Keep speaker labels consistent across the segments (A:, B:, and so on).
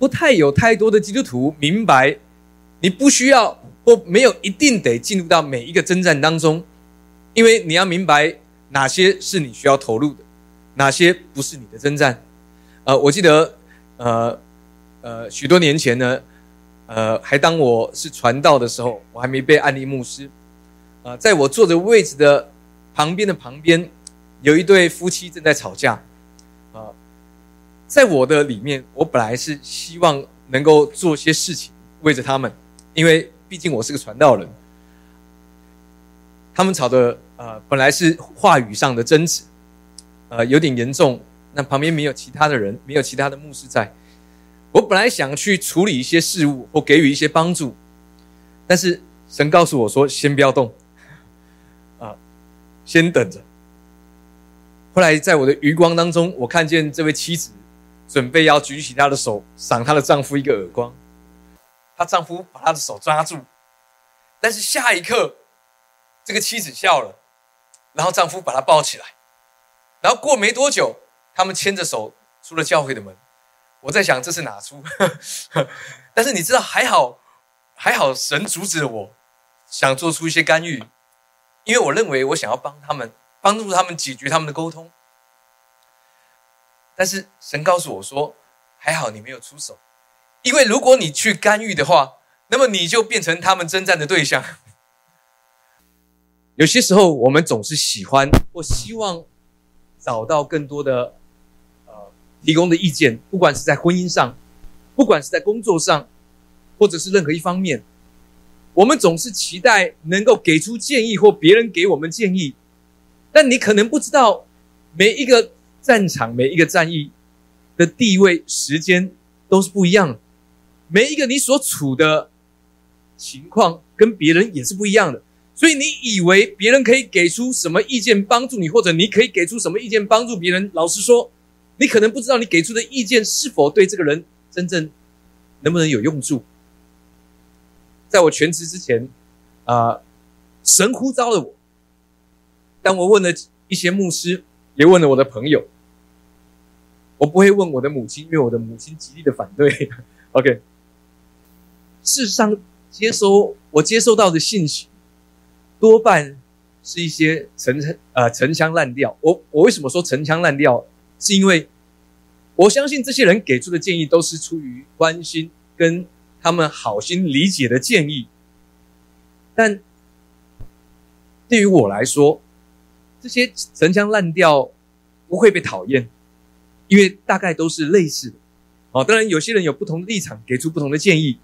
A: 不太有太多的基督徒明白，你不需要或没有一定得进入到每一个征战当中，因为你要明白哪些是你需要投入的，哪些不是你的征战。呃，我记得，呃呃，许多年前呢，呃，还当我是传道的时候，我还没被安利牧师，呃，在我坐的位置的旁边的旁边，有一对夫妻正在吵架。在我的里面，我本来是希望能够做些事情为着他们，因为毕竟我是个传道人。他们吵的呃，本来是话语上的争执，呃，有点严重。那旁边没有其他的人，没有其他的牧师在。我本来想去处理一些事物或给予一些帮助，但是神告诉我说：“先不要动，啊，先等着。”后来在我的余光当中，我看见这位妻子。准备要举起她的手，赏她的丈夫一个耳光。她丈夫把她的手抓住，但是下一刻，这个妻子笑了，然后丈夫把她抱起来，然后过没多久，他们牵着手出了教会的门。我在想这是哪出？但是你知道，还好，还好，神阻止了我，想做出一些干预，因为我认为我想要帮他们，帮助他们解决他们的沟通。但是神告诉我说：“还好你没有出手，因为如果你去干预的话，那么你就变成他们征战的对象。有些时候，我们总是喜欢或希望找到更多的呃提供的意见，不管是在婚姻上，不管是在工作上，或者是任何一方面，我们总是期待能够给出建议或别人给我们建议。但你可能不知道每一个。”战场每一个战役的地位、时间都是不一样的，每一个你所处的情况跟别人也是不一样的，所以你以为别人可以给出什么意见帮助你，或者你可以给出什么意见帮助别人？老实说，你可能不知道你给出的意见是否对这个人真正能不能有用处。在我全职之前，啊，神呼召了我，当我问了一些牧师。也问了我的朋友，我不会问我的母亲，因为我的母亲极力的反对。OK，事实上，接收我接收到的信息，多半是一些陈呃陈腔滥调。我我为什么说陈腔滥调？是因为我相信这些人给出的建议都是出于关心跟他们好心理解的建议，但对于我来说。这些陈腔滥调不会被讨厌，因为大概都是类似的。哦，当然有些人有不同的立场，给出不同的建议。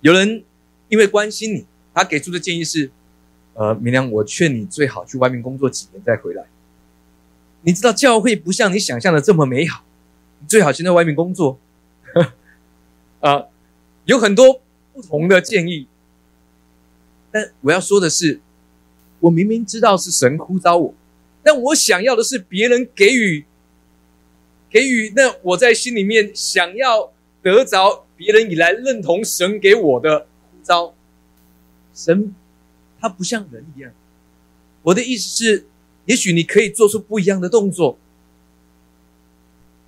A: 有人因为关心你，他给出的建议是：呃，明良，我劝你最好去外面工作几年再回来。你知道教会不像你想象的这么美好，你最好先在外面工作。啊，有很多不同的建议，但我要说的是。我明明知道是神呼召我，但我想要的是别人给予，给予那我在心里面想要得着别人以来认同神给我的呼召。神他不像人一样，我的意思是，也许你可以做出不一样的动作，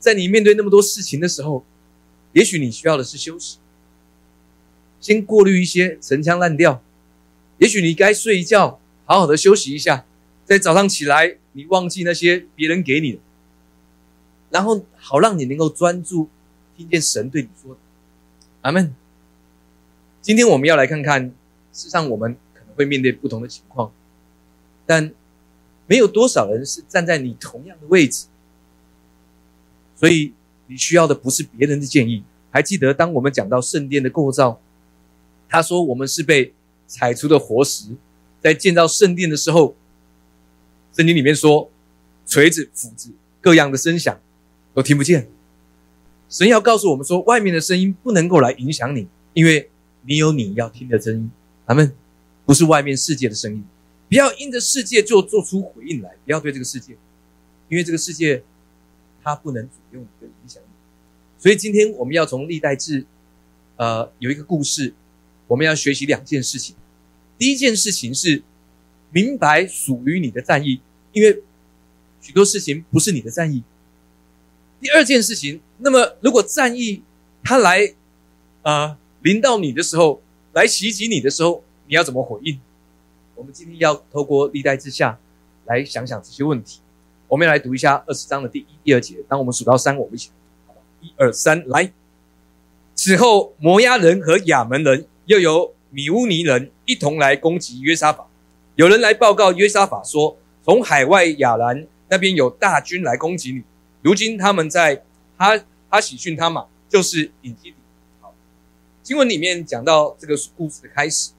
A: 在你面对那么多事情的时候，也许你需要的是休息，先过滤一些陈腔滥调，也许你该睡一觉。好好的休息一下，在早上起来，你忘记那些别人给你的，然后好让你能够专注听见神对你说的。阿门。今天我们要来看看，事实上我们可能会面对不同的情况，但没有多少人是站在你同样的位置，所以你需要的不是别人的建议。还记得当我们讲到圣殿的构造，他说我们是被踩出的活石。在建造圣殿的时候，圣经里面说，锤子、斧子各样的声响都听不见。神要告诉我们说，外面的声音不能够来影响你，因为你有你要听的声音。咱们不是外面世界的声音，不要因着世界就做出回应来，不要对这个世界，因为这个世界它不能左右你的影响你。所以今天我们要从历代志，呃，有一个故事，我们要学习两件事情。第一件事情是明白属于你的战役，因为许多事情不是你的战役。第二件事情，那么如果战役他来，呃，临到你的时候，来袭击你的时候，你要怎么回应？我们今天要透过历代之下来想想这些问题。我们来读一下二十章的第一、第二节。当我们数到三，我们一起来。好吧，一二三，来。此后，摩押人和亚门人又有米乌尼人一同来攻击约沙法。有人来报告约沙法说，从海外亚兰那边有大军来攻击你。如今他们在哈哈喜逊他玛，就是隐基底。好，经文里面讲到这个故事的开始。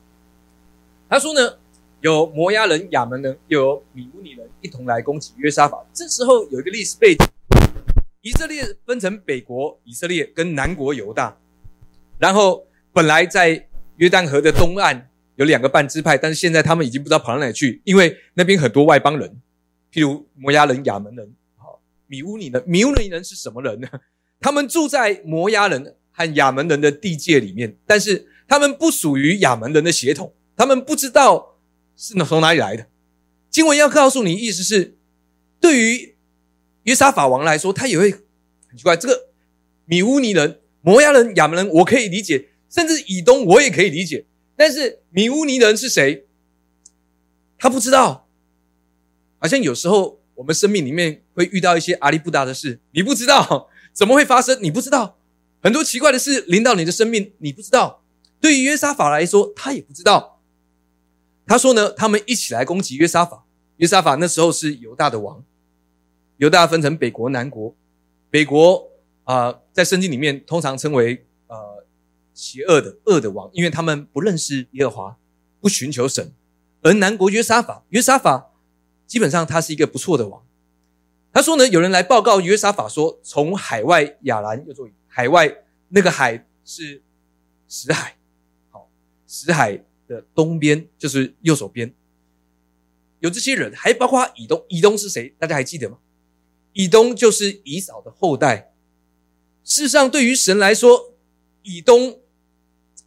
A: 他说呢，有摩押人、亚门人，又有米乌尼人一同来攻击约沙法。这时候有一个历史背景：以色列分成北国以色列跟南国犹大。然后本来在约旦河的东岸有两个半支派，但是现在他们已经不知道跑到哪里去，因为那边很多外邦人，譬如摩押人、亚门人、好米乌尼人。米乌尼人是什么人呢？他们住在摩押人和亚门人的地界里面，但是他们不属于亚门人的血统，他们不知道是从哪里来的。经文要告诉你，意思是对于约沙法王来说，他也会很奇怪，这个米乌尼人。摩押人、亚门人，我可以理解，甚至以东我也可以理解。但是米乌尼的人是谁？他不知道。好像有时候我们生命里面会遇到一些阿里不达的事，你不知道怎么会发生，你不知道很多奇怪的事临到你的生命，你不知道。对于约沙法来说，他也不知道。他说呢，他们一起来攻击约沙法。约沙法那时候是犹大的王，犹大分成北国、南国，北国。啊，在圣经里面通常称为邪恶的恶的王，因为他们不认识耶和华，不寻求神。而南国约沙法，约沙法基本上他是一个不错的王。他说呢，有人来报告约沙法说，从海外亚兰又做海外那个海是死海，好，死海的东边就是右手边有这些人，还包括以东。以东是谁？大家还记得吗？以东就是以扫的后代。事实上，对于神来说，以东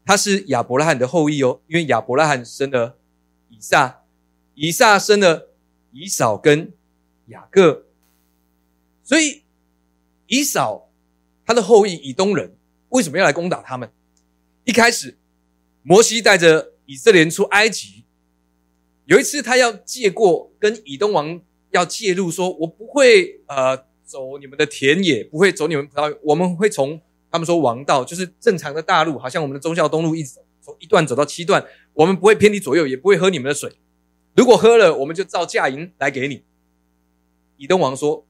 A: 他是亚伯拉罕的后裔哦，因为亚伯拉罕生了以撒，以撒生了以扫跟雅各，所以以扫他的后裔以东人为什么要来攻打他们？一开始，摩西带着以色列人出埃及，有一次他要借过，跟以东王要介入，说我不会呃。走你们的田野，不会走你们葡萄。我们会从他们说王道，就是正常的大路，好像我们的忠孝东路一直走，从一段走到七段。我们不会偏离左右，也不会喝你们的水。如果喝了，我们就照价银来给你。以东王说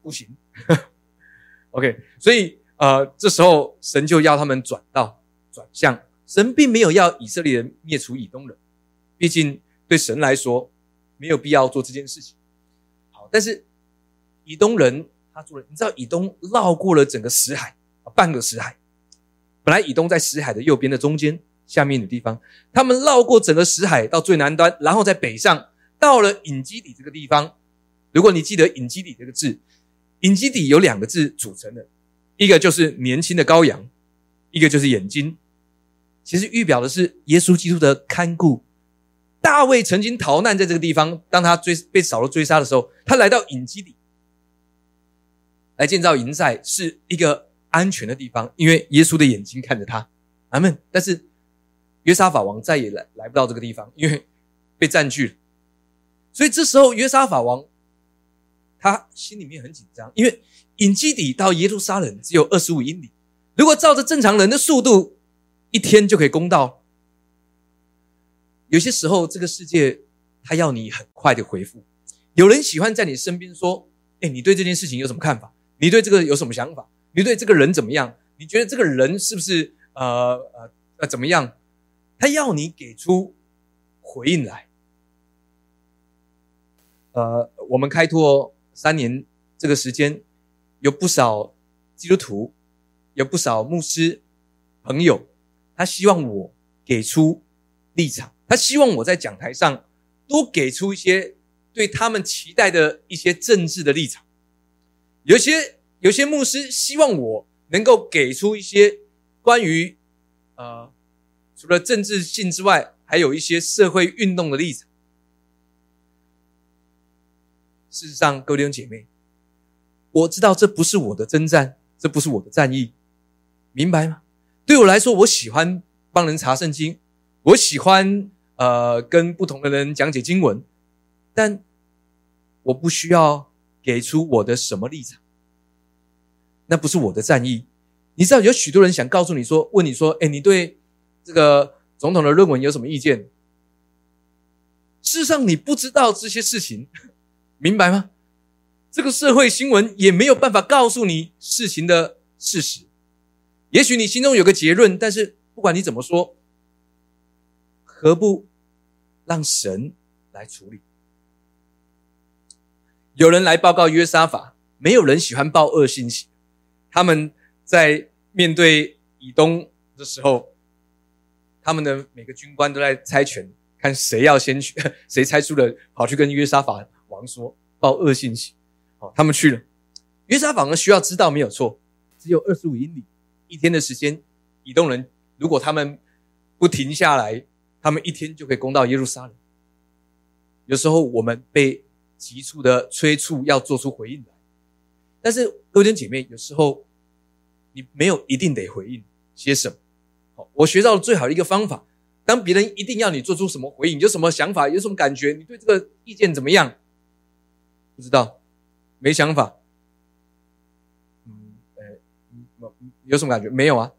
A: 不行。OK，所以呃，这时候神就要他们转道转向。神并没有要以色列人灭除以东人，毕竟对神来说没有必要做这件事情。好，但是。以东人他做了，你知道以东绕过了整个死海，半个死海。本来以东在死海的右边的中间下面的地方，他们绕过整个死海到最南端，然后在北上到了隐基底这个地方。如果你记得隐基底这个字，隐基底有两个字组成的，一个就是年轻的羔羊，一个就是眼睛。其实预表的是耶稣基督的看顾。大卫曾经逃难在这个地方，当他追被扫罗追杀的时候，他来到隐基底。来建造营寨是一个安全的地方，因为耶稣的眼睛看着他，阿门。但是约沙法王再也来来不到这个地方，因为被占据了。所以这时候约沙法王他心里面很紧张，因为隐基底到耶路撒冷只有二十五英里，如果照着正常人的速度，一天就可以攻到。有些时候这个世界他要你很快的回复，有人喜欢在你身边说：“哎，你对这件事情有什么看法？”你对这个有什么想法？你对这个人怎么样？你觉得这个人是不是呃呃呃怎么样？他要你给出回应来。呃，我们开拓三年这个时间，有不少基督徒，有不少牧师朋友，他希望我给出立场，他希望我在讲台上多给出一些对他们期待的一些政治的立场。有些有些牧师希望我能够给出一些关于呃除了政治性之外，还有一些社会运动的立场。事实上，各位弟兄姐妹，我知道这不是我的征战，这不是我的战役。明白吗？对我来说，我喜欢帮人查圣经，我喜欢呃跟不同的人讲解经文，但我不需要给出我的什么立场，那不是我的战役。你知道有许多人想告诉你说，问你说，哎，你对这个总统的论文有什么意见？事实上，你不知道这些事情，明白吗？这个社会新闻也没有办法告诉你事情的事实。也许你心中有个结论，但是不管你怎么说，何不让神来处理？有人来报告约沙法，没有人喜欢报恶信息。他们在面对以东的时候，他们的每个军官都在猜拳，看谁要先去，谁猜输了跑去跟约沙法王说报恶信息。好，他们去了。约沙法呢需要知道没有错，只有二十五英里，一天的时间。以东人如果他们不停下来，他们一天就可以攻到耶路撒冷。有时候我们被急促的催促要做出回应来，但是各位姐妹，有时候你没有一定得回应些什么。好，我学到了最好的一个方法，当别人一定要你做出什么回应，有什么想法，有什么感觉，你对这个意见怎么样？不知道。没想法，嗯，呃，有什么感觉？没有啊。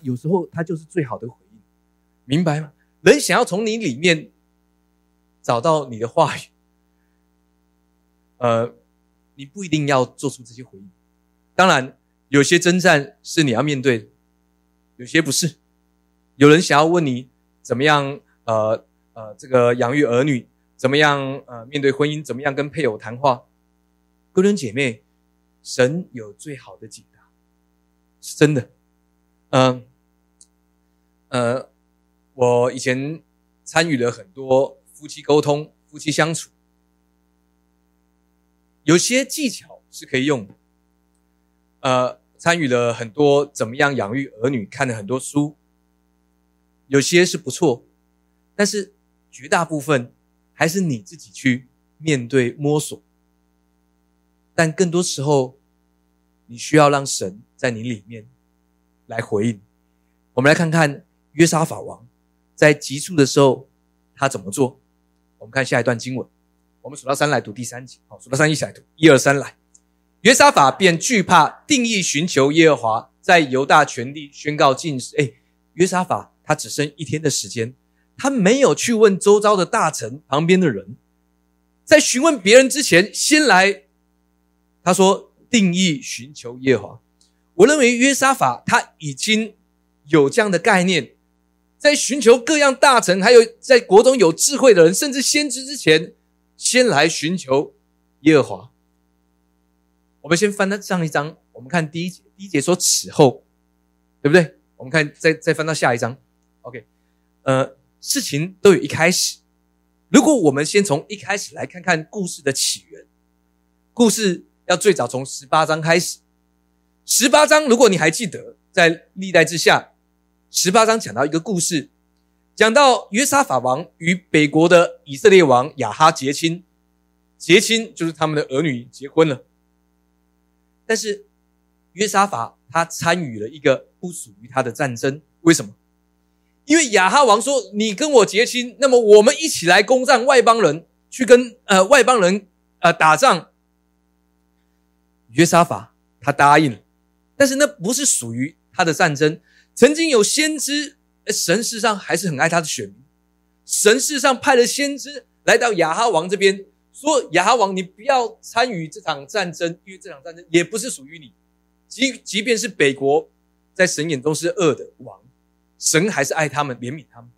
A: 有时候他就是最好的回应，明白吗？人想要从你里面找到你的话语，呃，你不一定要做出这些回应。当然，有些征战是你要面对，有些不是。有人想要问你怎么样，呃呃，这个养育儿女，怎么样，呃，面对婚姻，怎么样跟配偶谈话。哥伦姐妹，神有最好的解答，是真的。嗯，呃，我以前参与了很多夫妻沟通、夫妻相处，有些技巧是可以用的。呃，参与了很多怎么样养育儿女，看了很多书，有些是不错，但是绝大部分还是你自己去面对摸索。但更多时候，你需要让神在你里面来回应。我们来看看约沙法王在急促的时候他怎么做。我们看下一段经文，我们数到三来读第三节。好，数到三一起来读，一二三来。约沙法便惧怕，定义寻求耶和华，在犹大全地宣告禁食。哎，约沙法他只剩一天的时间，他没有去问周遭的大臣旁边的人，在询问别人之前，先来。他说：“定义寻求耶和华。”我认为约沙法他已经有这样的概念，在寻求各样大臣，还有在国中有智慧的人，甚至先知之前，先来寻求耶和华。我们先翻到上一章，我们看第一节。第一节说：“此后，对不对？”我们看再再翻到下一章。OK，呃，事情都有一开始。如果我们先从一开始来看看故事的起源，故事。要最早从十八章开始，十八章，如果你还记得，在历代之下，十八章讲到一个故事，讲到约沙法王与北国的以色列王亚哈结亲，结亲就是他们的儿女结婚了。但是约沙法他参与了一个不属于他的战争，为什么？因为亚哈王说：“你跟我结亲，那么我们一起来攻占外邦人，去跟呃外邦人呃打仗。”约沙法他答应了，但是那不是属于他的战争。曾经有先知，神事上还是很爱他的选民。神事上派了先知来到亚哈王这边，说：“亚哈王，你不要参与这场战争，因为这场战争也不是属于你。即即便是北国，在神眼中是恶的王，神还是爱他们，怜悯他们。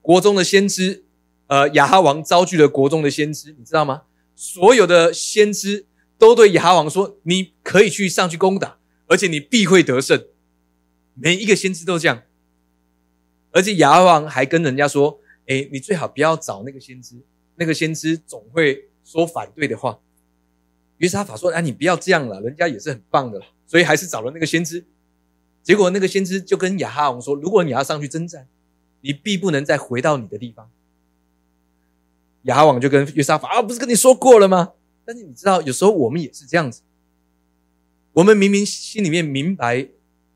A: 国中的先知，呃，亚哈王招聚了国中的先知，你知道吗？所有的先知。”都对亚哈王说：“你可以去上去攻打，而且你必会得胜。”每一个先知都这样，而且亚哈王还跟人家说：“哎，你最好不要找那个先知，那个先知总会说反对的话。”约沙法说：“啊，你不要这样了，人家也是很棒的所以还是找了那个先知。结果那个先知就跟亚哈王说：“如果你要上去征战，你必不能再回到你的地方。”亚哈王就跟约沙法：“啊，不是跟你说过了吗？”但是你知道，有时候我们也是这样子。我们明明心里面明白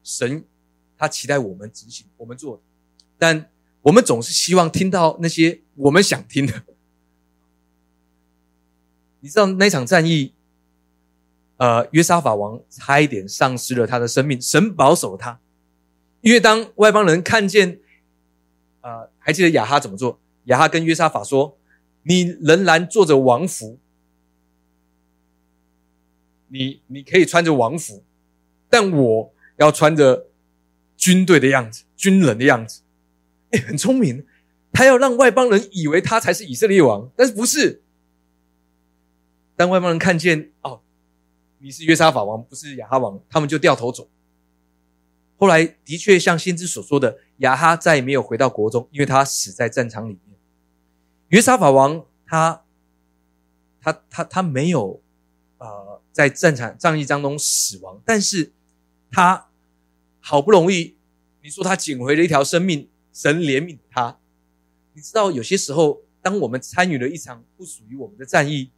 A: 神他期待我们执行我们做，但我们总是希望听到那些我们想听的。你知道那场战役，呃，约沙法王差一点丧失了他的生命，神保守他，因为当外邦人看见，呃，还记得亚哈怎么做？亚哈跟约沙法说：“你仍然坐着王服，你你可以穿着王服，但我要穿着军队的样子，军人的样子。”哎，很聪明，他要让外邦人以为他才是以色列王，但是不是？当外邦人看见哦，你是约沙法王，不是亚哈王，他们就掉头走。后来的确像先知所说的，亚哈再也没有回到国中，因为他死在战场里面。约沙法王他他他他没有呃在战场战役当中死亡，但是他好不容易你说他捡回了一条生命，神怜悯他。你知道有些时候，当我们参与了一场不属于我们的战役。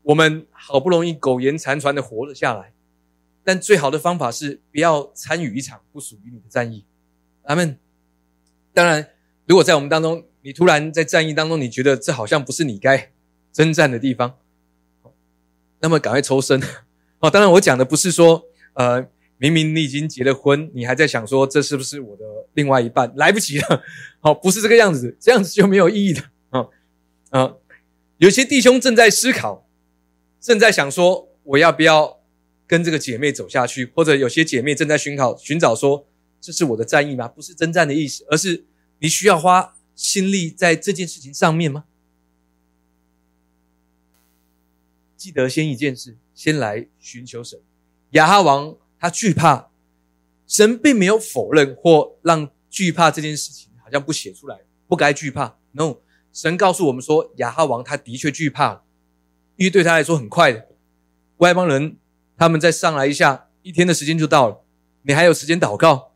A: 我们好不容易苟延残喘的活了下来，但最好的方法是不要参与一场不属于你的战役。阿门。当然，如果在我们当中，你突然在战役当中，你觉得这好像不是你该征战的地方，那么赶快抽身。哦，当然我讲的不是说，呃，明明你已经结了婚，你还在想说这是不是我的另外一半，来不及了。好，不是这个样子，这样子就没有意义的。啊啊，有些弟兄正在思考。正在想说，我要不要跟这个姐妹走下去？或者有些姐妹正在寻找寻找说，这是我的战役吗？不是征战的意思，而是你需要花心力在这件事情上面吗？记得先一件事，先来寻求神。亚哈王他惧怕，神并没有否认或让惧怕这件事情好像不写出来，不该惧怕。No，神告诉我们说，亚哈王他的确惧怕。因为对他来说很快的，外邦人他们再上来一下，一天的时间就到了。你还有时间祷告，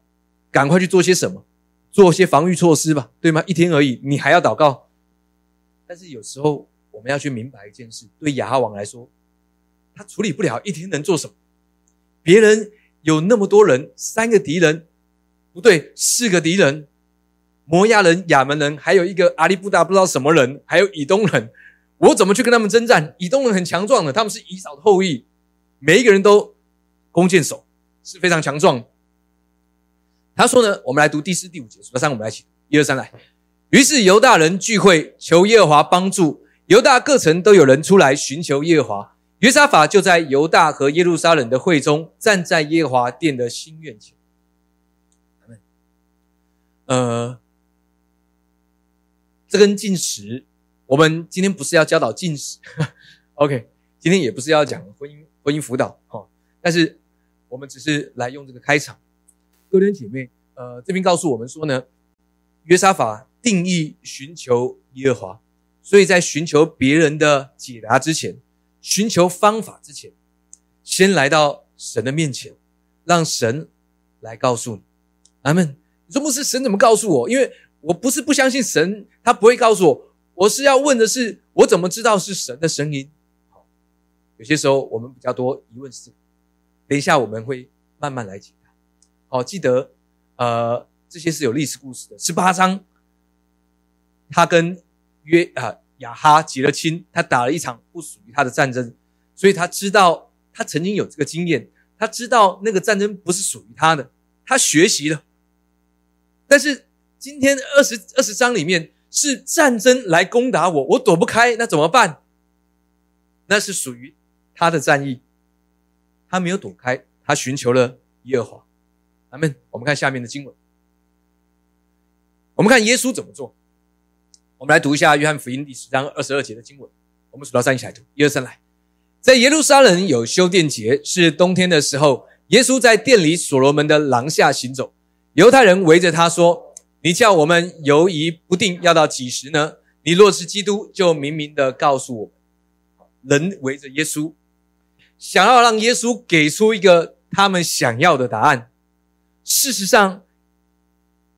A: 赶快去做些什么，做些防御措施吧，对吗？一天而已，你还要祷告。但是有时候我们要去明白一件事：对亚哈王来说，他处理不了一天能做什么。别人有那么多人，三个敌人，不对，四个敌人：摩亚人、亚门人，还有一个阿里布达不知道什么人，还有以东人。我怎么去跟他们征战？以东人很强壮的，他们是以扫的后裔，每一个人都弓箭手，是非常强壮。他说呢，我们来读第四、第五节，数到三，我们来一起，一二三，来。于是犹大人聚会，求耶和华帮助。犹大各城都有人出来寻求耶和华。约沙法就在犹大和耶路撒冷的会中，站在耶和华殿的心院前。呃，这根进食。我们今天不是要教导进食，OK？今天也不是要讲婚姻婚姻辅导，哈。但是我们只是来用这个开场。各位姐妹，呃，这边告诉我们说呢，约沙法定义寻求耶和华，所以在寻求别人的解答之前，寻求方法之前，先来到神的面前，让神来告诉你。阿门。你说不是神怎么告诉我？因为我不是不相信神，他不会告诉我。我是要问的是，我怎么知道是神的声音？好，有些时候我们比较多疑问是，等一下我们会慢慢来解答。好，记得，呃，这些是有历史故事的。十八章，他跟约啊亚哈结了亲，他打了一场不属于他的战争，所以他知道他曾经有这个经验，他知道那个战争不是属于他的，他学习了。但是今天二十二十章里面。是战争来攻打我，我躲不开，那怎么办？那是属于他的战役，他没有躲开，他寻求了耶和华。阿门。我们看下面的经文，我们看耶稣怎么做。我们来读一下约翰福音第十章二十二节的经文。我们数到三一起来读，一二三来。在耶路撒冷有修殿节，是冬天的时候，耶稣在殿里所罗门的廊下行走，犹太人围着他说。你叫我们犹疑不定要到几时呢？你若是基督，就明明的告诉我们。人围着耶稣，想要让耶稣给出一个他们想要的答案。事实上，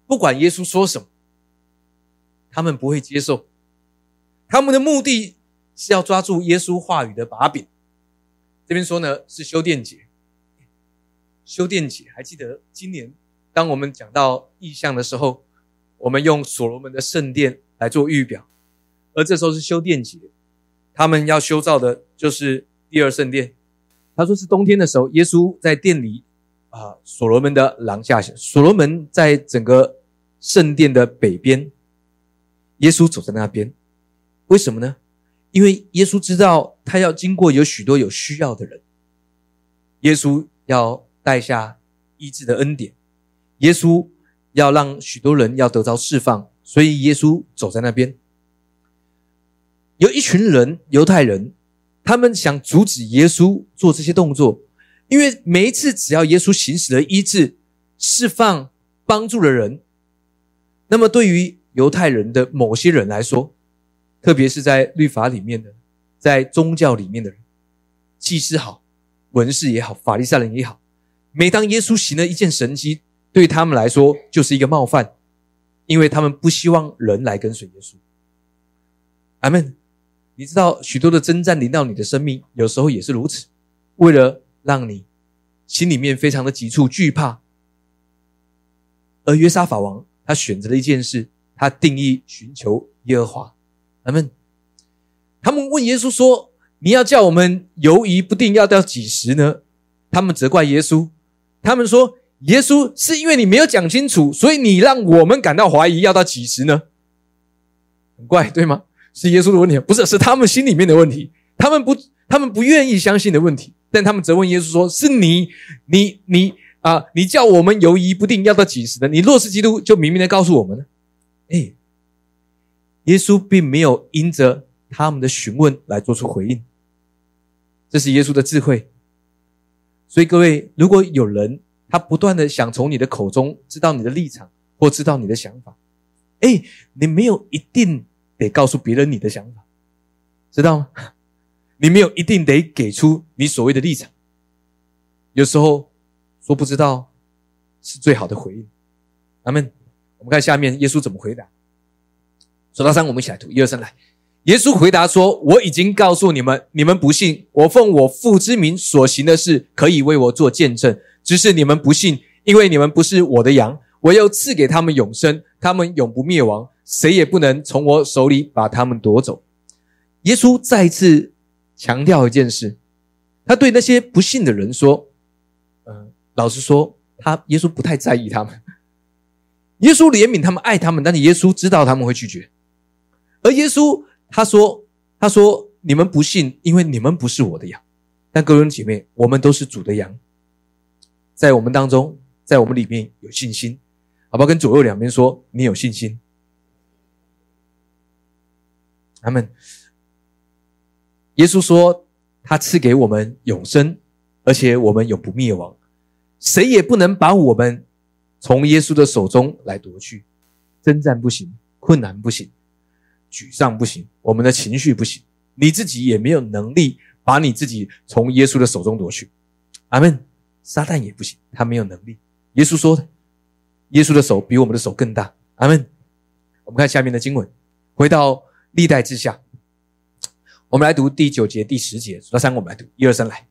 A: 不管耶稣说什么，他们不会接受。他们的目的是要抓住耶稣话语的把柄。这边说呢是修殿节。修殿节，还记得今年当我们讲到意象的时候，我们用所罗门的圣殿来做预表，而这时候是修殿节，他们要修造的就是第二圣殿。他说是冬天的时候，耶稣在殿里啊，所罗门的廊下，所罗门在整个圣殿的北边，耶稣走在那边，为什么呢？因为耶稣知道他要经过有许多有需要的人，耶稣要。带下医治的恩典，耶稣要让许多人要得着释放，所以耶稣走在那边。有一群人，犹太人，他们想阻止耶稣做这些动作，因为每一次只要耶稣行使了医治、释放、帮助的人，那么对于犹太人的某些人来说，特别是在律法里面的，在宗教里面的人，祭司好、文士也好、法利赛人也好。每当耶稣行了一件神迹，对他们来说就是一个冒犯，因为他们不希望人来跟随耶稣。阿门。你知道许多的征战临到你的生命，有时候也是如此，为了让你心里面非常的急促惧怕。而约沙法王他选择了一件事，他定义寻求耶和华。阿门。他们问耶稣说：“你要叫我们犹疑不定，要到几时呢？”他们责怪耶稣。他们说：“耶稣是因为你没有讲清楚，所以你让我们感到怀疑，要到几时呢？”很怪，对吗？是耶稣的问题，不是，是他们心里面的问题。他们不，他们不愿意相信的问题。但他们责问耶稣说：“是你，你，你啊，你叫我们犹疑不定，要到几时呢？你若是基督，就明明的告诉我们呢。”哎，耶稣并没有因着他们的询问来做出回应，这是耶稣的智慧。所以各位，如果有人他不断的想从你的口中知道你的立场或知道你的想法，哎，你没有一定得告诉别人你的想法，知道吗？你没有一定得给出你所谓的立场。有时候说不知道是最好的回应。阿门。我们看下面耶稣怎么回答。数到三，我们一起来读，一二三，来。耶稣回答说：“我已经告诉你们，你们不信。我奉我父之名所行的事，可以为我做见证。只是你们不信，因为你们不是我的羊。我又赐给他们永生，他们永不灭亡，谁也不能从我手里把他们夺走。”耶稣再次强调一件事，他对那些不信的人说：“嗯，老实说，他耶稣不太在意他们。耶稣怜悯他们，爱他们，但是耶稣知道他们会拒绝，而耶稣。”他说：“他说你们不信，因为你们不是我的羊。但各位姐妹，我们都是主的羊，在我们当中，在我们里面有信心，好不好？跟左右两边说，你有信心。他们，耶稣说，他赐给我们永生，而且我们永不灭亡，谁也不能把我们从耶稣的手中来夺去。征战不行，困难不行。”沮丧不行，我们的情绪不行，你自己也没有能力把你自己从耶稣的手中夺去。阿门。撒旦也不行，他没有能力。耶稣说的，耶稣的手比我们的手更大。阿门。我们看下面的经文，回到历代之下，我们来读第九节、第十节。数到三，我们来读，一二三，来。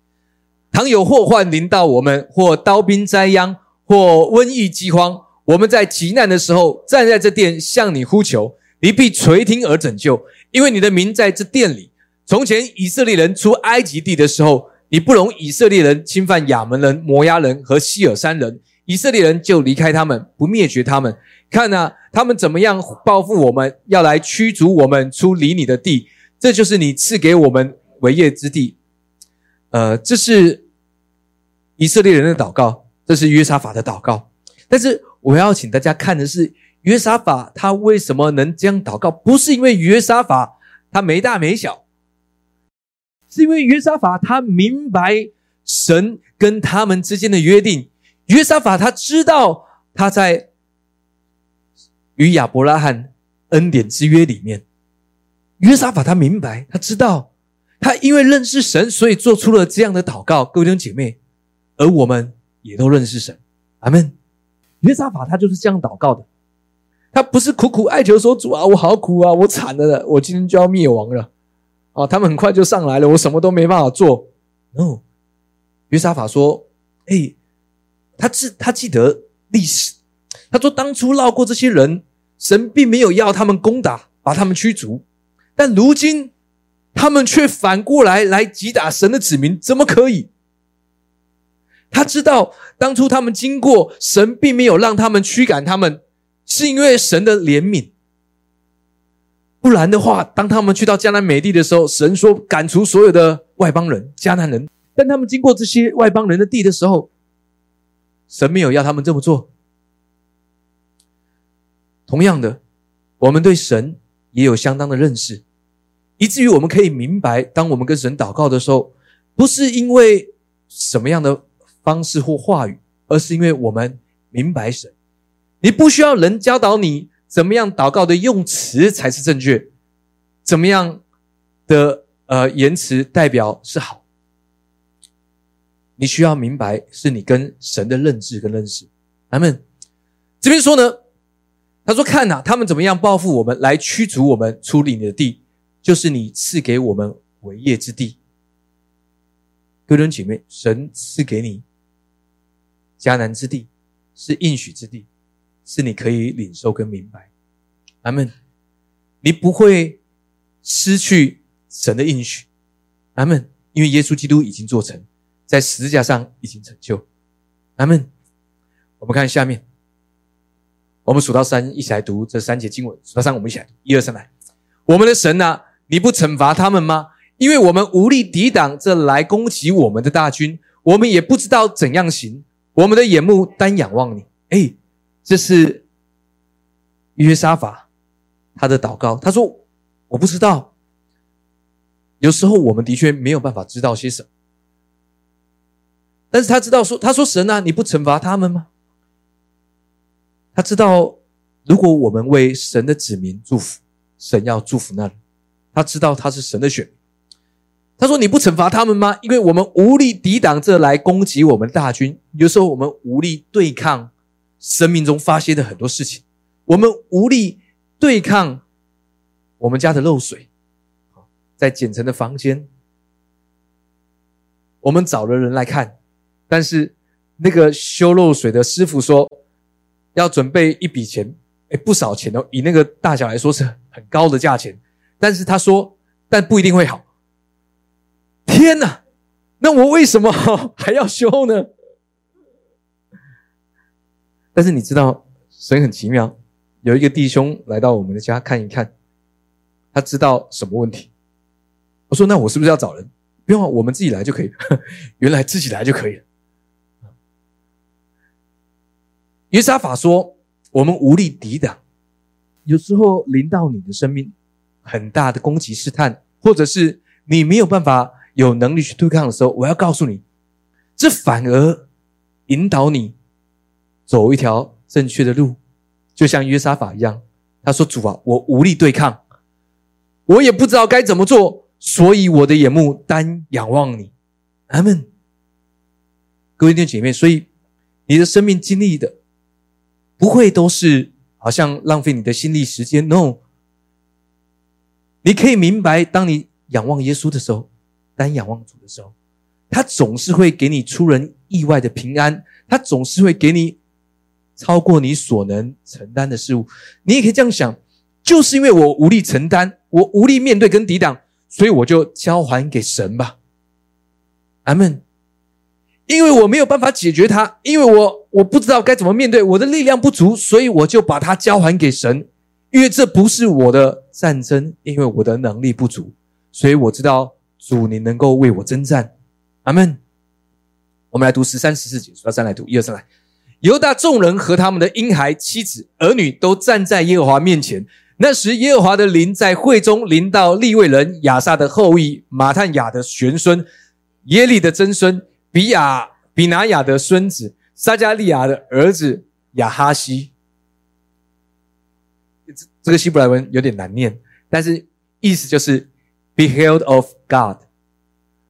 A: 倘有祸患临到我们，或刀兵灾殃，或瘟疫饥荒，我们在极难的时候，站在这殿向你呼求。你必垂听而拯救，因为你的名在这殿里。从前以色列人出埃及地的时候，你不容以色列人侵犯亚门人、摩押人和希尔山人，以色列人就离开他们，不灭绝他们。看啊，他们怎么样报复我们，要来驱逐我们出离你的地。这就是你赐给我们为业之地。呃，这是以色列人的祷告，这是约沙法的祷告。但是我要请大家看的是。约沙法他为什么能这样祷告？不是因为约沙法他没大没小，是因为约沙法他明白神跟他们之间的约定。约沙法他知道他在与亚伯拉罕恩典之约里面。约沙法他明白，他知道他因为认识神，所以做出了这样的祷告。各位弟兄姐妹，而我们也都认识神。阿门。约沙法他就是这样祷告的。他不是苦苦哀求说：“主啊，我好苦啊，我惨了的，我今天就要灭亡了。”啊，他们很快就上来了，我什么都没办法做。No，约沙法说：“哎，他记他记得历史。他说当初绕过这些人，神并没有要他们攻打，把他们驱逐。但如今他们却反过来来击打神的子民，怎么可以？他知道当初他们经过，神并没有让他们驱赶他们，是因为神的怜悯。不然的话，当他们去到迦南美地的时候，神说赶除所有的外邦人、迦南人。”但他们经过这些外邦人的地的时候，神没有要他们这么做。同样的，我们对神也有相当的认识，以至于我们可以明白，当我们跟神祷告的时候，不是因为什么样的方式或话语，而是因为我们明白神。你不需要人教导你怎么样祷告的用词才是正确，怎么样的呃言辞代表是好。你需要明白，是你跟神的认知跟认识。咱们这边说呢，他说：“看呐，他们怎么样报复我们，来驱逐我们出离你的地，就是你赐给我们为业之地。”各位姐妹，神赐给你迦南之地，是应许之地，是你可以领受跟明白。阿门，你不会失去神的应许。阿门，因为耶稣基督已经做成。在十字架上已经成就，阿门。我们看下面，我们数到三，一起来读这三节经文。数到三，我们一起来读，一二三，来。我们的神呐，你不惩罚他们吗？因为我们无力抵挡这来攻击我们的大军，我们也不知道怎样行。我们的眼目单仰望你。哎，这是约沙法他的祷告。他说：“我不知道。”有时候我们的确没有办法知道些什么。但是他知道说，他说神啊，你不惩罚他们吗？他知道，如果我们为神的子民祝福，神要祝福那里。他知道他是神的选民。他说你不惩罚他们吗？因为我们无力抵挡这来攻击我们大军。有时候我们无力对抗生命中发现的很多事情，我们无力对抗我们家的漏水。在简城的房间，我们找了人来看。但是那个修漏水的师傅说要准备一笔钱，哎，不少钱哦，以那个大小来说是很高的价钱。但是他说，但不一定会好。天哪，那我为什么 还要修呢？但是你知道，神很奇妙，有一个弟兄来到我们的家看一看，他知道什么问题。我说，那我是不是要找人？不用，我们自己来就可以。原来自己来就可以了。约沙法说：“我们无力抵挡，有时候临到你的生命很大的攻击试探，或者是你没有办法有能力去对抗的时候，我要告诉你，这反而引导你走一条正确的路，就像约沙法一样。他说：‘主啊，我无力对抗，我也不知道该怎么做，所以我的眼目单仰望你。’阿门。各位弟兄姐妹，所以你的生命经历的。”不会都是好像浪费你的心力时间，no。你可以明白，当你仰望耶稣的时候，当仰望主的时候，他总是会给你出人意外的平安，他总是会给你超过你所能承担的事物。你也可以这样想，就是因为我无力承担，我无力面对跟抵挡，所以我就交还给神吧。阿门。因为我没有办法解决它，因为我我不知道该怎么面对，我的力量不足，所以我就把它交还给神。因为这不是我的战争，因为我的能力不足，所以我知道主你能够为我征战。阿门。我们来读十三、十四节，数到三来读，一二三来。犹大众人和他们的婴孩、妻子、儿女都站在耶和华面前。那时，耶和华的灵在会中临到利未人亚撒的后裔马探雅的玄孙耶利的曾孙。比亚比拿雅的孙子撒加利亚的儿子亚哈西，这这个希伯来文有点难念，但是意思就是 “beheld of God”。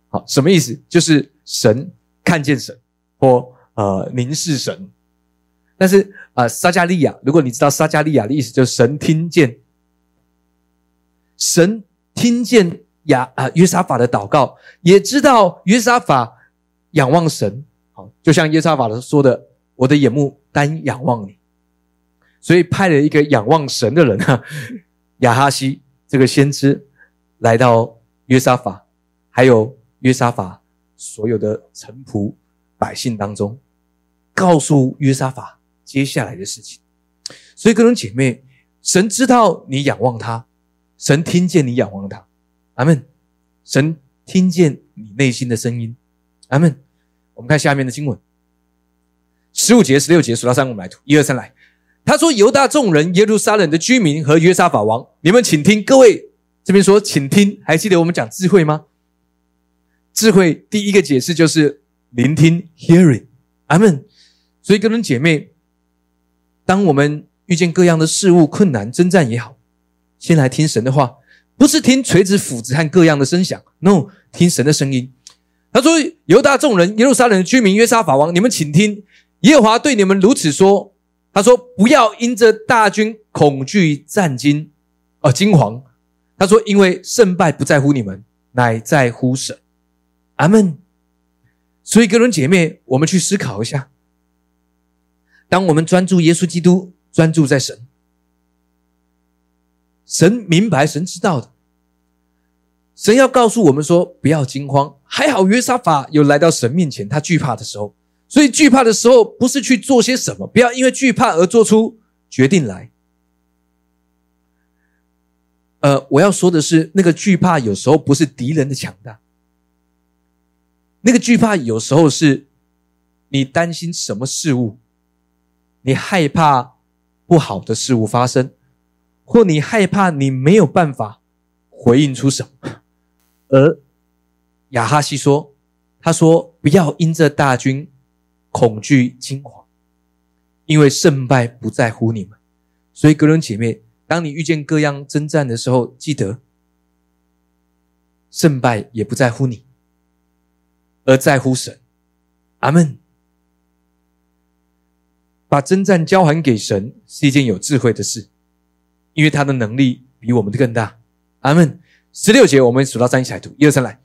A: 好，什么意思？就是神看见神，或呃凝视神。但是啊，撒加利亚，如果你知道撒加利亚的意思，就是神听见，神听见亚啊约沙法的祷告，也知道约沙法。仰望神，好，就像约沙法说的：“我的眼目单仰望你。”所以派了一个仰望神的人啊，亚哈西这个先知来到约沙法，还有约沙法所有的臣仆百姓当中，告诉约沙法接下来的事情。所以各种姐妹，神知道你仰望他，神听见你仰望他，阿门。神听见你内心的声音，阿门。我们看下面的经文，十五节、十六节数到三，我们来读，一二三，来。他说：“犹大众人、耶路撒冷的居民和约沙法王，你们请听。各位这边说，请听。还记得我们讲智慧吗？智慧第一个解释就是聆听 （hearing）。阿门。所以，各位姐妹，当我们遇见各样的事物、困难、征战也好，先来听神的话，不是听锤子、斧子和各样的声响。No，听神的声音。他说：犹大众人、耶路撒冷的居民、约沙法王，你们请听。耶和华对你们如此说。”他说：“不要因着大军恐惧战惊，呃惊惶。他说，因为胜败不在乎你们，乃在乎神。阿门。所以，哥伦姐妹，我们去思考一下：当我们专注耶稣基督，专注在神，神明白，神知道的，神要告诉我们说，不要惊慌。还好约沙法有来到神面前，他惧怕的时候。”所以惧怕的时候，不是去做些什么，不要因为惧怕而做出决定来。呃，我要说的是，那个惧怕有时候不是敌人的强大，那个惧怕有时候是你担心什么事物，你害怕不好的事物发生，或你害怕你没有办法回应出什么。而亚哈西说：“他说不要因这大军。”恐惧惊惶，因为胜败不在乎你们，所以格伦姐妹，当你遇见各样征战的时候，记得胜败也不在乎你，而在乎神。阿门。把征战交还给神是一件有智慧的事，因为他的能力比我们的更大。阿门。十六节，我们数到三一起来读，一二三，来。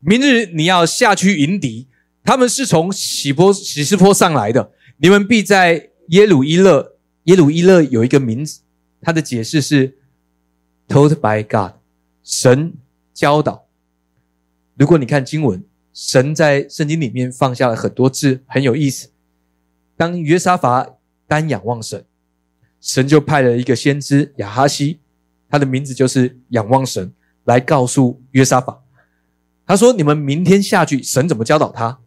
A: 明日你要下去迎敌。他们是从喜坡喜斯坡上来的，你们必在耶鲁伊勒。耶鲁伊勒有一个名字，他的解释是 “told by God”，神教导。如果你看经文，神在圣经里面放下了很多字，很有意思。当约沙法单仰望神，神就派了一个先知亚哈西，他的名字就是仰望神，来告诉约沙法。他说：“你们明天下去，神怎么教导他？”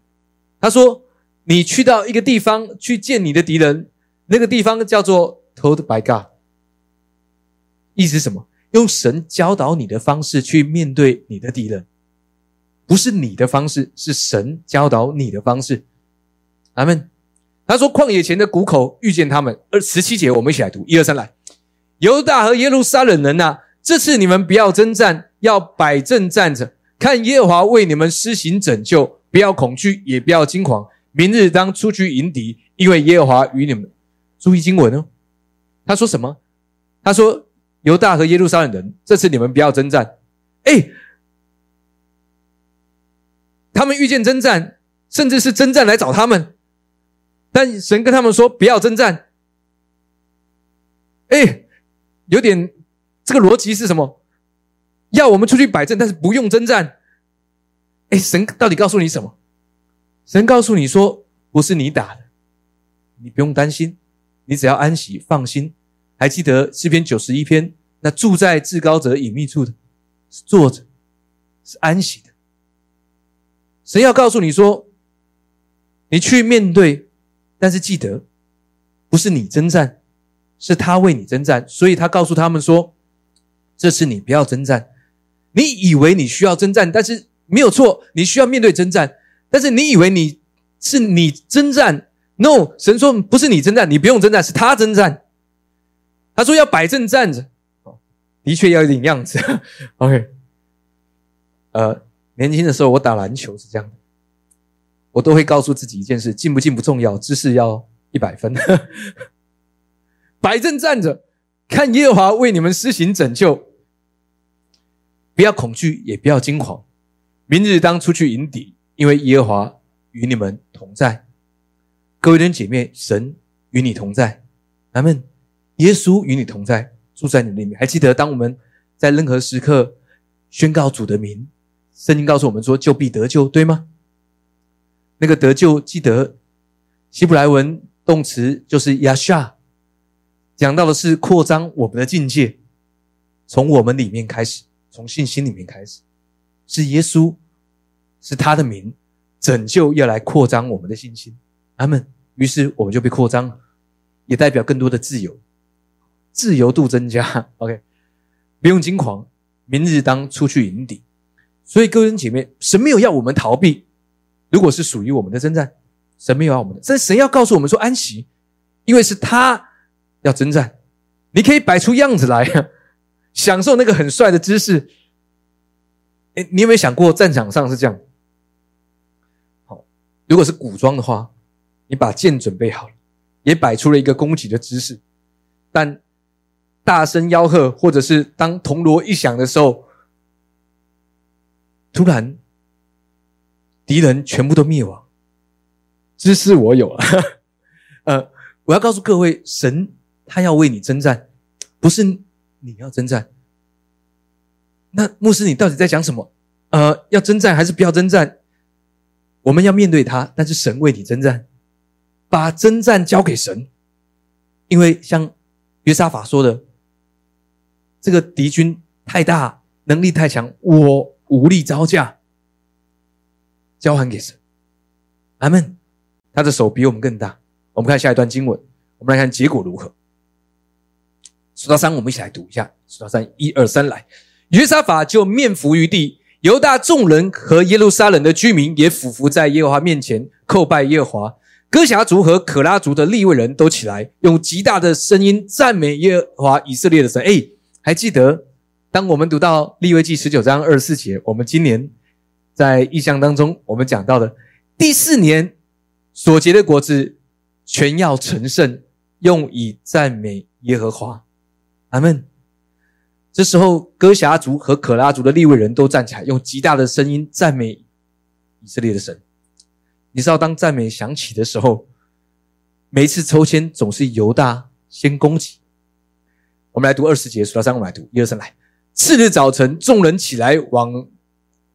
A: 他说：“你去到一个地方去见你的敌人，那个地方叫做 Told by God。意思是什么？用神教导你的方式去面对你的敌人，不是你的方式，是神教导你的方式。”阿门。他说：“旷野前的谷口遇见他们。”二十七节，我们一起来读，一二三，来。犹大和耶路撒冷人呐，这次你们不要征战，要摆阵站着，看耶和华为你们施行拯救。不要恐惧，也不要惊慌。明日当出去迎敌，因为耶和华与你们。注意经文哦。他说什么？他说犹大和耶路撒冷人，这次你们不要征战。哎，他们遇见征战，甚至是征战来找他们，但神跟他们说不要征战。哎，有点这个逻辑是什么？要我们出去摆阵，但是不用征战。哎，神到底告诉你什么？神告诉你说，不是你打的，你不用担心，你只要安息放心。还记得诗篇九十一篇，那住在至高者隐秘处的，是坐着，是安息的。神要告诉你说，你去面对，但是记得，不是你征战，是他为你征战。所以他告诉他们说，这次你不要征战。你以为你需要征战，但是。没有错，你需要面对征战，但是你以为你是你征战？No，神说不是你征战，你不用征战，是他征战。他说要摆正站着，的确要有点样子。OK，呃，年轻的时候我打篮球是这样的，我都会告诉自己一件事：进不进不重要，姿势要一百分。摆正站着，看耶和华为你们施行拯救，不要恐惧，也不要惊慌。明日当出去迎敌，因为耶和华与你们同在。各位弟兄姐妹，神与你同在，阿门。耶稣与你同在，住在你里面。还记得当我们在任何时刻宣告主的名，圣经告诉我们说就必得救，对吗？那个得救，记得希伯来文动词就是 yasha，讲到的是扩张我们的境界，从我们里面开始，从信心里面开始，是耶稣，是他的名，拯救要来扩张我们的信心，阿门。于是我们就被扩张了，也代表更多的自由。自由度增加，OK，不用惊慌，明日当出去迎敌。所以各位姐妹，神没有要我们逃避。如果是属于我们的征战，神没有要我们的，这神要告诉我们说安息，因为是他要征战。你可以摆出样子来，享受那个很帅的姿势。哎，你有没有想过战场上是这样？好，如果是古装的话，你把剑准备好了，也摆出了一个攻击的姿势，但。大声吆喝，或者是当铜锣一响的时候，突然敌人全部都灭亡，知识我有了。呃，我要告诉各位，神他要为你征战，不是你要征战。那牧师，你到底在讲什么？呃，要征战还是不要征战？我们要面对他，但是神为你征战，把征战交给神，因为像约沙法说的。这个敌军太大，能力太强，我无力招架。交还给神，阿门。他的手比我们更大。我们看下一段经文，我们来看结果如何。数到三，我们一起来读一下。数到三，一二三，来。约沙法就面伏于地，犹大众人和耶路撒冷的居民也俯伏在耶和华面前叩拜耶和华。哥侠族和可拉族的立位人都起来，用极大的声音赞美耶和华以色列的神。哎。还记得，当我们读到利未记十九章二十四节，我们今年在意象当中，我们讲到的第四年所结的果子，全要成圣，用以赞美耶和华。阿门。这时候，哥侠族和可拉族的利未人都站起来，用极大的声音赞美以色列的神。你知道，当赞美响起的时候，每一次抽签总是犹大先攻击。我们来读二十节，数到三，我们来读一二三来。次日早晨，众人起来往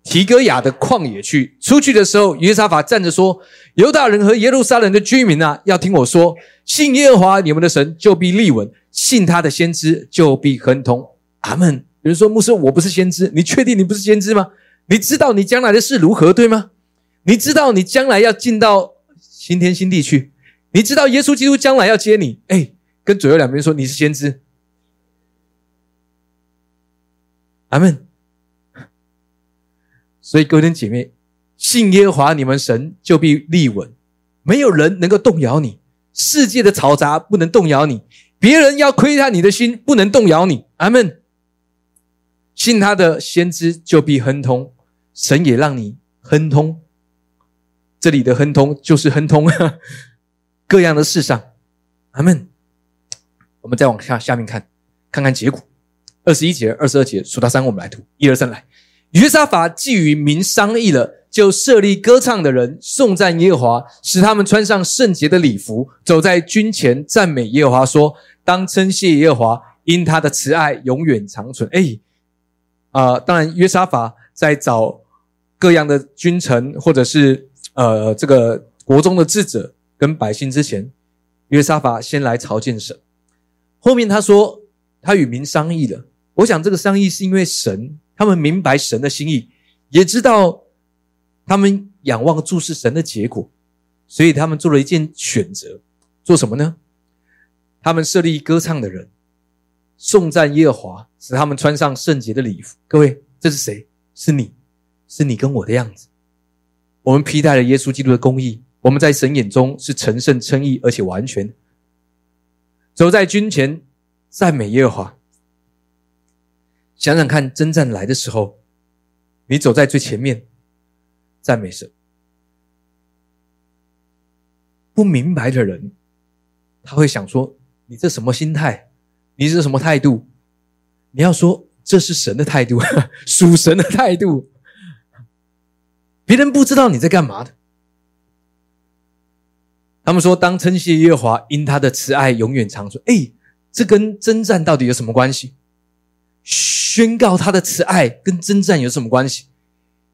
A: 提戈雅的旷野去。出去的时候，约沙法站着说：“犹大人和耶路撒冷的居民啊，要听我说，信耶和华你们的神，就必立稳；信他的先知，就必亨通。”阿门。有人说：“牧师，我不是先知，你确定你不是先知吗？你知道你将来的事如何，对吗？你知道你将来要进到新天新地去？你知道耶稣基督将来要接你？哎，跟左右两边说你是先知。”阿门。所以，各位姐妹，信耶和华你们神，就必立稳，没有人能够动摇你。世界的嘈杂不能动摇你，别人要窥探你的心，不能动摇你。阿门。信他的先知，就必亨通。神也让你亨通。这里的亨通，就是亨通 各样的事上。阿门。我们再往下下面看，看看结果。二十一节、二十二节，数到三，我们来读。一二三，来。约沙法既与民商议了，就设立歌唱的人，颂赞耶和华，使他们穿上圣洁的礼服，走在军前，赞美耶和华，说：“当称谢耶和华，因他的慈爱永远长存。”哎，啊，当然，约沙法在找各样的君臣，或者是呃这个国中的智者跟百姓之前，约沙法先来朝见神。后面他说，他与民商议了。我想这个商议是因为神，他们明白神的心意，也知道他们仰望注视神的结果，所以他们做了一件选择，做什么呢？他们设立歌唱的人，颂赞耶和华，使他们穿上圣洁的礼服。各位，这是谁？是你，是你跟我的样子。我们披戴了耶稣基督的公义，我们在神眼中是成圣称义，而且完全走在军前，赞美耶和华。想想看，征战来的时候，你走在最前面，赞美神。不明白的人，他会想说：“你这什么心态？你这什么态度？”你要说这是神的态度，属神的态度。别人不知道你在干嘛的，他们说，当称谢耶和华，因他的慈爱永远长存。哎，这跟征战到底有什么关系？宣告他的慈爱跟征战有什么关系？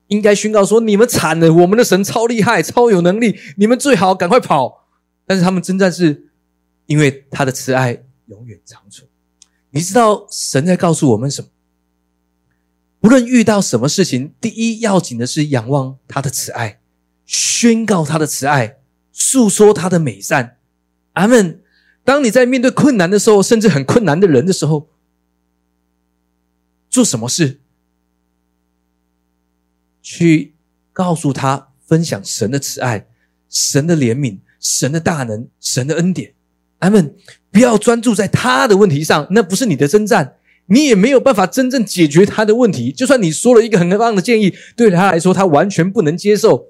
A: 应该宣告说：你们惨了，我们的神超厉害、超有能力，你们最好赶快跑。但是他们征战是因为他的慈爱永远长存。你知道神在告诉我们什么？无论遇到什么事情，第一要紧的是仰望他的慈爱，宣告他的慈爱。诉说他的美善，阿门。当你在面对困难的时候，甚至很困难的人的时候，做什么事？去告诉他，分享神的慈爱、神的怜悯、神的大能、神的恩典，阿门。不要专注在他的问题上，那不是你的征战，你也没有办法真正解决他的问题。就算你说了一个很棒的建议，对他来说，他完全不能接受。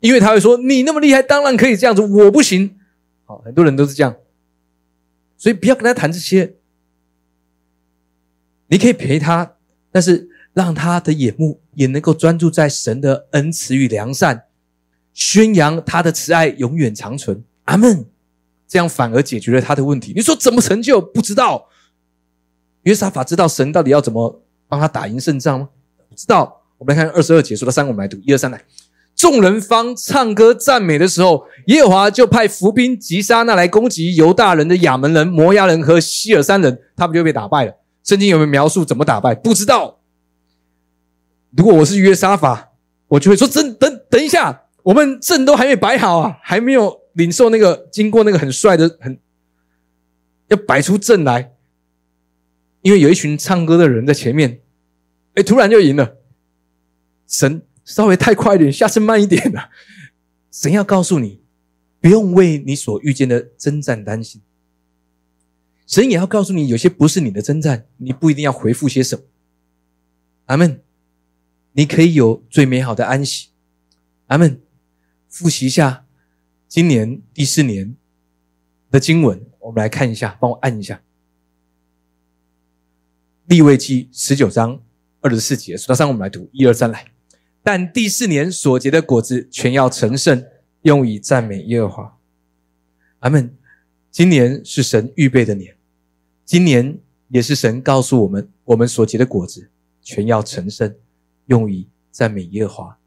A: 因为他会说：“你那么厉害，当然可以这样子，我不行。”好，很多人都是这样，所以不要跟他谈这些。你可以陪他，但是让他的眼目也能够专注在神的恩慈与良善，宣扬他的慈爱永远长存。阿门。这样反而解决了他的问题。你说怎么成就？不知道。约沙法知道神到底要怎么帮他打赢胜仗吗？知道。我们来看二十二节说的三，我们来读一二三来。众人方唱歌赞美的时候，耶和华就派伏兵击杀那来攻击犹大人的亚门人、摩押人和希尔山人，他们就被打败了。圣经有没有描述怎么打败？不知道。如果我是约沙法，我就会说：等等等一下，我们阵都还没摆好啊，还没有领受那个经过那个很帅的很，要摆出阵来，因为有一群唱歌的人在前面，哎，突然就赢了，神。稍微太快一点，下次慢一点啊！神要告诉你，不用为你所遇见的征战担心。神也要告诉你，有些不是你的征战，你不一定要回复些什么。阿门。你可以有最美好的安息。阿门。复习一下今年第四年的经文，我们来看一下，帮我按一下。立位记十九章二十四节，数到三，我们来读，一二三，来。但第四年所结的果子全要成圣，用以赞美耶和华。阿门。今年是神预备的年，今年也是神告诉我们，我们所结的果子全要成圣，用以赞美耶和华。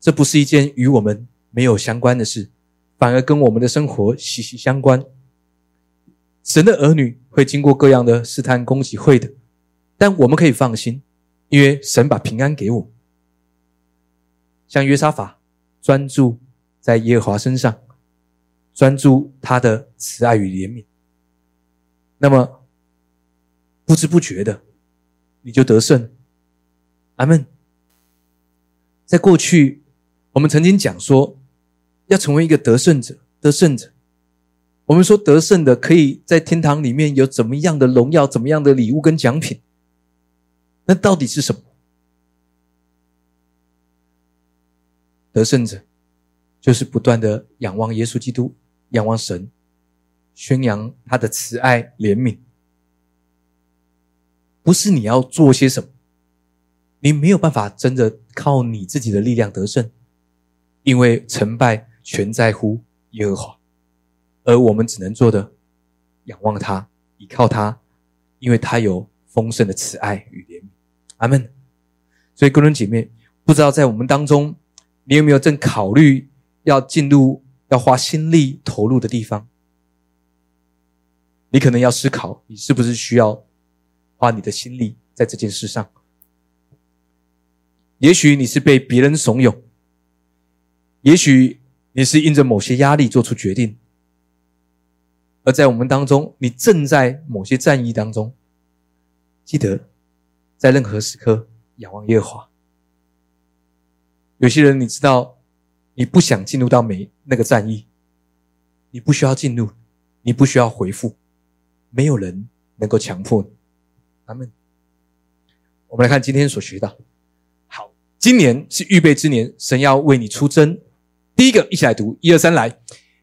A: 这不是一件与我们没有相关的事，反而跟我们的生活息息相关。神的儿女会经过各样的试探攻击，会的，但我们可以放心，因为神把平安给我。像约沙法，专注在耶和华身上，专注他的慈爱与怜悯，那么不知不觉的你就得胜。阿门。在过去，我们曾经讲说，要成为一个得胜者，得胜者。我们说得胜的可以在天堂里面有怎么样的荣耀，怎么样的礼物跟奖品？那到底是什么？得胜者，就是不断的仰望耶稣基督，仰望神，宣扬他的慈爱怜悯。不是你要做些什么，你没有办法真的靠你自己的力量得胜，因为成败全在乎耶和华，而我们只能做的仰望他，依靠他，因为他有丰盛的慈爱与怜悯。阿门。所以，哥伦姐妹，不知道在我们当中。你有没有正考虑要进入、要花心力投入的地方？你可能要思考，你是不是需要花你的心力在这件事上？也许你是被别人怂恿，也许你是因着某些压力做出决定，而在我们当中，你正在某些战役当中。记得，在任何时刻仰望耶和华。有些人，你知道，你不想进入到每那个战役，你不需要进入，你不需要回复，没有人能够强迫你。阿门。我们来看今天所学到，好，今年是预备之年，神要为你出征。第一个，一起来读，一二三，来，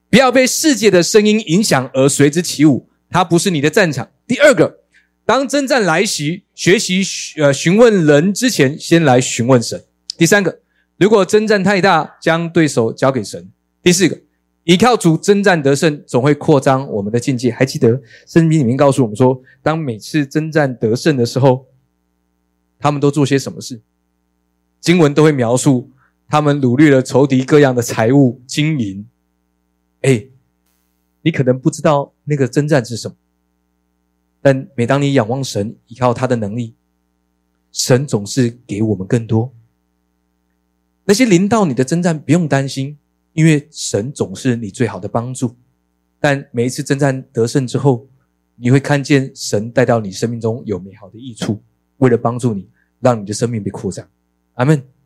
A: 不要被世界的声音影响而随之起舞，它不是你的战场。第二个，当征战来袭，学习呃询问人之前，先来询问神。第三个。如果征战太大，将对手交给神。第四个，依靠主征战得胜，总会扩张我们的境界。还记得圣经里面告诉我们说，当每次征战得胜的时候，他们都做些什么事？经文都会描述他们掳掠了仇敌各样的财物、金银。哎，你可能不知道那个征战是什么，但每当你仰望神，依靠他的能力，神总是给我们更多。那些临到你的征战，不用担心。因为神总是你最好的帮助，但每一次征战得胜之后，你会看见神带到你生命中有美好的益处，为了帮助你，让你的生命被扩展。阿门。